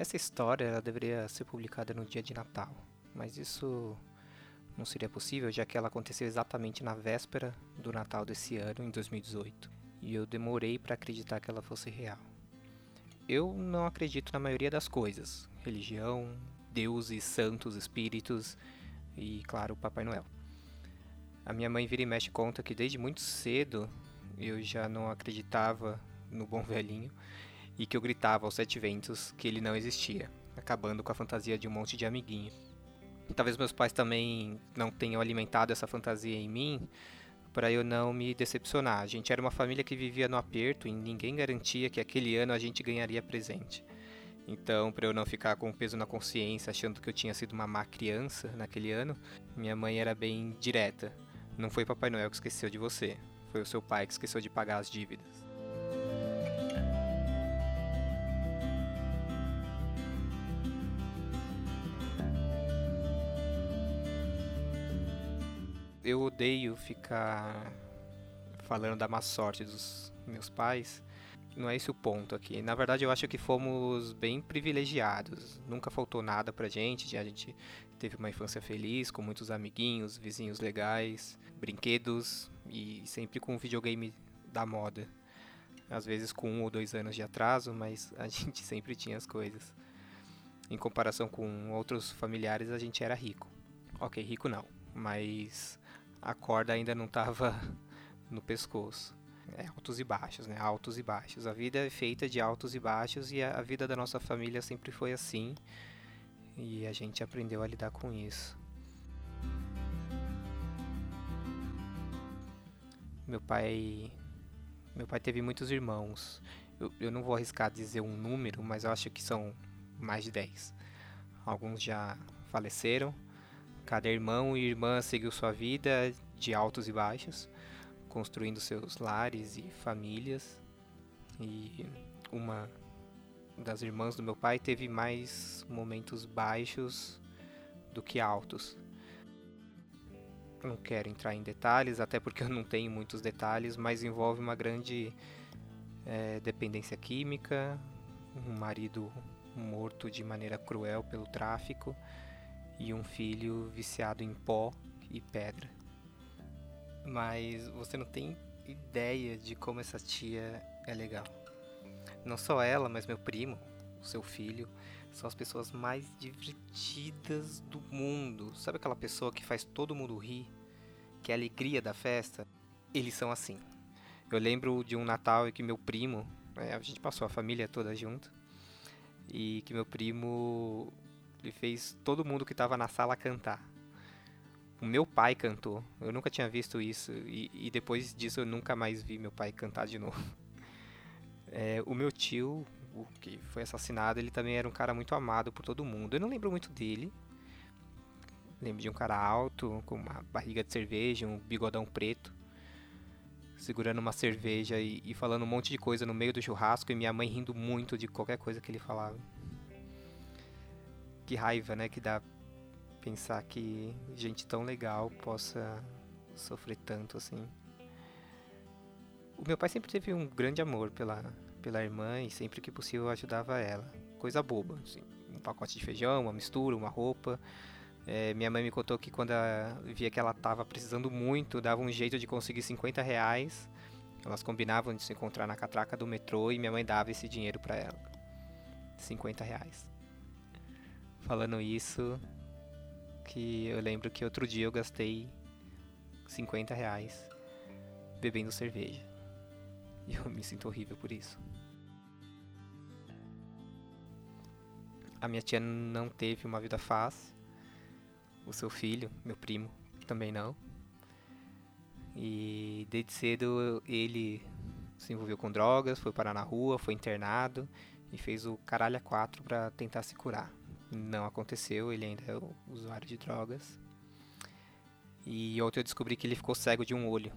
Essa história ela deveria ser publicada no dia de Natal, mas isso não seria possível, já que ela aconteceu exatamente na véspera do Natal desse ano, em 2018, e eu demorei para acreditar que ela fosse real. Eu não acredito na maioria das coisas: religião, deuses, santos, espíritos e, claro, Papai Noel. A minha mãe vira e mexe conta que desde muito cedo eu já não acreditava no bom velhinho e que eu gritava aos sete ventos que ele não existia, acabando com a fantasia de um monte de amiguinho. Talvez meus pais também não tenham alimentado essa fantasia em mim para eu não me decepcionar. A gente era uma família que vivia no aperto e ninguém garantia que aquele ano a gente ganharia presente. Então, para eu não ficar com peso na consciência, achando que eu tinha sido uma má criança naquele ano, minha mãe era bem direta. Não foi Papai Noel que esqueceu de você, foi o seu pai que esqueceu de pagar as dívidas. Eu odeio ficar falando da má sorte dos meus pais. Não é esse o ponto aqui. Na verdade, eu acho que fomos bem privilegiados. Nunca faltou nada pra gente. A gente teve uma infância feliz, com muitos amiguinhos, vizinhos legais, brinquedos e sempre com um videogame da moda. Às vezes com um ou dois anos de atraso, mas a gente sempre tinha as coisas. Em comparação com outros familiares, a gente era rico. Ok, rico não, mas a corda ainda não estava no pescoço. É, altos e baixos, né? Altos e baixos. A vida é feita de altos e baixos e a vida da nossa família sempre foi assim. E a gente aprendeu a lidar com isso. Meu pai, meu pai teve muitos irmãos. Eu, eu não vou arriscar dizer um número, mas eu acho que são mais de 10. Alguns já faleceram, Cada irmão e irmã seguiu sua vida de altos e baixos, construindo seus lares e famílias. E uma das irmãs do meu pai teve mais momentos baixos do que altos. Não quero entrar em detalhes, até porque eu não tenho muitos detalhes, mas envolve uma grande é, dependência química, um marido morto de maneira cruel pelo tráfico e um filho viciado em pó e pedra. Mas você não tem ideia de como essa tia é legal. Não só ela, mas meu primo, o seu filho, são as pessoas mais divertidas do mundo. Sabe aquela pessoa que faz todo mundo rir? Que é a alegria da festa? Eles são assim. Eu lembro de um Natal em que meu primo, é, a gente passou a família toda junto, e que meu primo ele fez todo mundo que estava na sala cantar. O meu pai cantou. Eu nunca tinha visto isso. E, e depois disso eu nunca mais vi meu pai cantar de novo. É, o meu tio, o que foi assassinado, ele também era um cara muito amado por todo mundo. Eu não lembro muito dele. Lembro de um cara alto, com uma barriga de cerveja, um bigodão preto, segurando uma cerveja e, e falando um monte de coisa no meio do churrasco e minha mãe rindo muito de qualquer coisa que ele falava que raiva, né, que dá pensar que gente tão legal possa sofrer tanto assim. O meu pai sempre teve um grande amor pela, pela irmã e sempre que possível ajudava ela. Coisa boba, assim, um pacote de feijão, uma mistura, uma roupa. É, minha mãe me contou que quando via que ela estava precisando muito, dava um jeito de conseguir 50 reais. Elas combinavam de se encontrar na catraca do metrô e minha mãe dava esse dinheiro para ela. 50 reais falando isso, que eu lembro que outro dia eu gastei 50 reais bebendo cerveja. E eu me sinto horrível por isso. A minha tia não teve uma vida fácil. O seu filho, meu primo, também não. E desde cedo ele se envolveu com drogas, foi parar na rua, foi internado e fez o caralho a quatro para tentar se curar não aconteceu, ele ainda é usuário de drogas. E ontem eu descobri que ele ficou cego de um olho.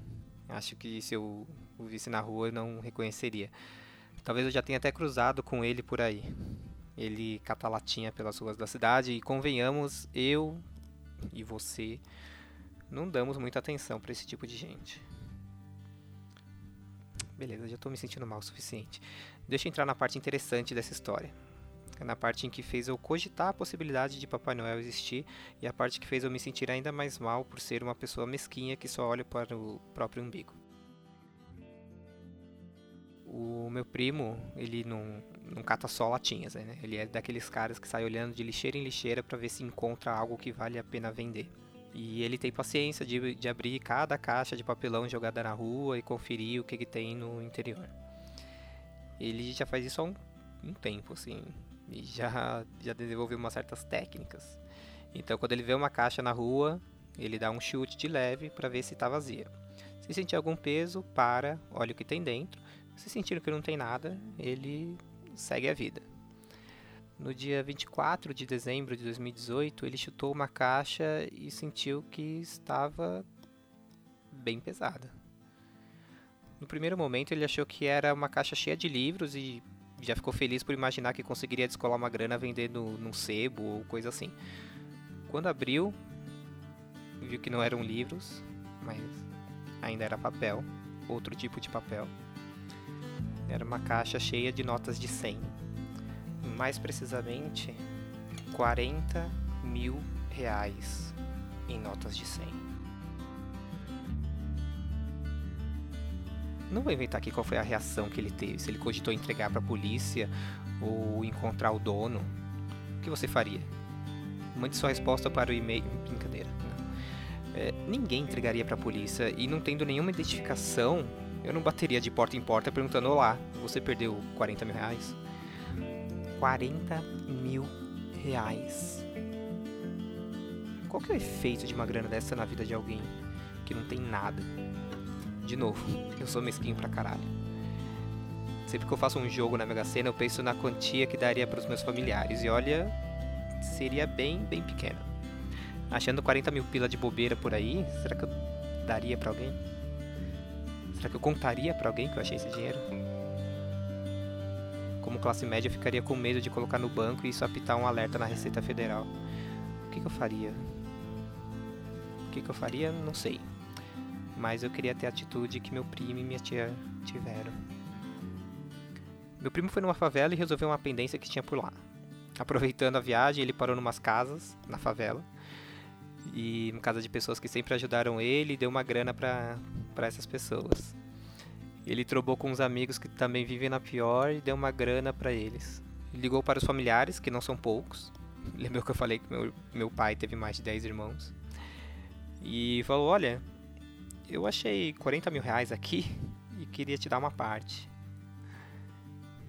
Acho que se eu o visse na rua eu não reconheceria. Talvez eu já tenha até cruzado com ele por aí. Ele cata latinha pelas ruas da cidade e convenhamos, eu e você não damos muita atenção para esse tipo de gente. Beleza, já estou me sentindo mal o suficiente. Deixa eu entrar na parte interessante dessa história. Na parte em que fez eu cogitar a possibilidade de Papai Noel existir e a parte que fez eu me sentir ainda mais mal por ser uma pessoa mesquinha que só olha para o próprio umbigo. O meu primo, ele não, não cata só latinhas, né? Ele é daqueles caras que sai olhando de lixeira em lixeira para ver se encontra algo que vale a pena vender. E ele tem paciência de, de abrir cada caixa de papelão jogada na rua e conferir o que, que tem no interior. Ele já faz isso há um, um tempo, assim e já, já desenvolveu umas certas técnicas. Então, quando ele vê uma caixa na rua, ele dá um chute de leve para ver se está vazia. Se sentir algum peso, para, olha o que tem dentro. Se sentir que não tem nada, ele segue a vida. No dia 24 de dezembro de 2018, ele chutou uma caixa e sentiu que estava bem pesada. No primeiro momento, ele achou que era uma caixa cheia de livros e já ficou feliz por imaginar que conseguiria descolar uma grana vendendo num sebo ou coisa assim. Quando abriu, viu que não eram livros, mas ainda era papel, outro tipo de papel. Era uma caixa cheia de notas de 100. Mais precisamente, 40 mil reais em notas de 100. Não vou inventar aqui qual foi a reação que ele teve, se ele cogitou entregar para a polícia ou encontrar o dono. O que você faria? Mande sua resposta para o e-mail. Brincadeira. É, ninguém entregaria para a polícia e não tendo nenhuma identificação, eu não bateria de porta em porta perguntando: Olá, você perdeu 40 mil reais? 40 mil reais. Qual que é o efeito de uma grana dessa na vida de alguém que não tem nada? De novo, eu sou mesquinho pra caralho. Sempre que eu faço um jogo na Mega Sena, eu penso na quantia que daria para os meus familiares. E olha, seria bem, bem pequena. Achando 40 mil pila de bobeira por aí, será que eu daria para alguém? Será que eu contaria para alguém que eu achei esse dinheiro? Como classe média, eu ficaria com medo de colocar no banco e isso apitar um alerta na Receita Federal. O que, que eu faria? O que, que eu faria? Não sei mas eu queria ter a atitude que meu primo e minha tia tiveram. Meu primo foi numa favela e resolveu uma pendência que tinha por lá. Aproveitando a viagem, ele parou numas casas na favela. E uma casa de pessoas que sempre ajudaram ele e deu uma grana para essas pessoas. Ele trobou com uns amigos que também vivem na pior e deu uma grana para eles. Ligou para os familiares, que não são poucos. Lembrou que eu falei que meu, meu pai teve mais de 10 irmãos. E falou: Olha, eu achei 40 mil reais aqui e queria te dar uma parte.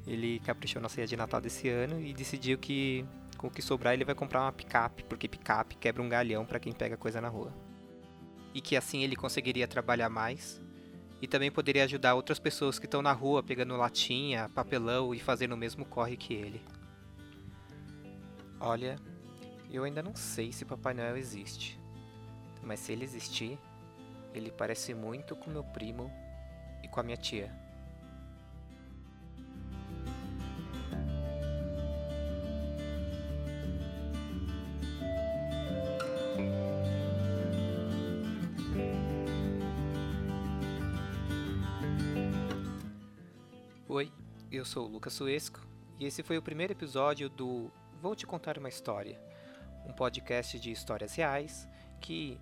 Ele caprichou na ceia de Natal desse ano e decidiu que com o que sobrar ele vai comprar uma picape, porque picape quebra um galhão para quem pega coisa na rua. E que assim ele conseguiria trabalhar mais e também poderia ajudar outras pessoas que estão na rua pegando latinha, papelão e fazendo o mesmo corre que ele. Olha, eu ainda não sei se Papai Noel existe, mas se ele existir, ele parece muito com meu primo e com a minha tia. Oi, eu sou o Lucas Suesco e esse foi o primeiro episódio do Vou Te Contar uma História, um podcast de histórias reais que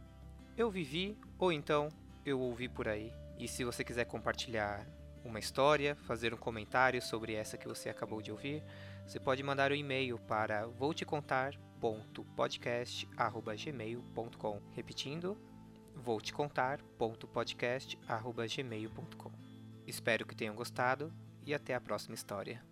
eu vivi ou então eu ouvi por aí. E se você quiser compartilhar uma história, fazer um comentário sobre essa que você acabou de ouvir, você pode mandar um e-mail para voutecontar.podcast@gmail.com. Repetindo, voutecontar.podcast@gmail.com. Espero que tenham gostado e até a próxima história.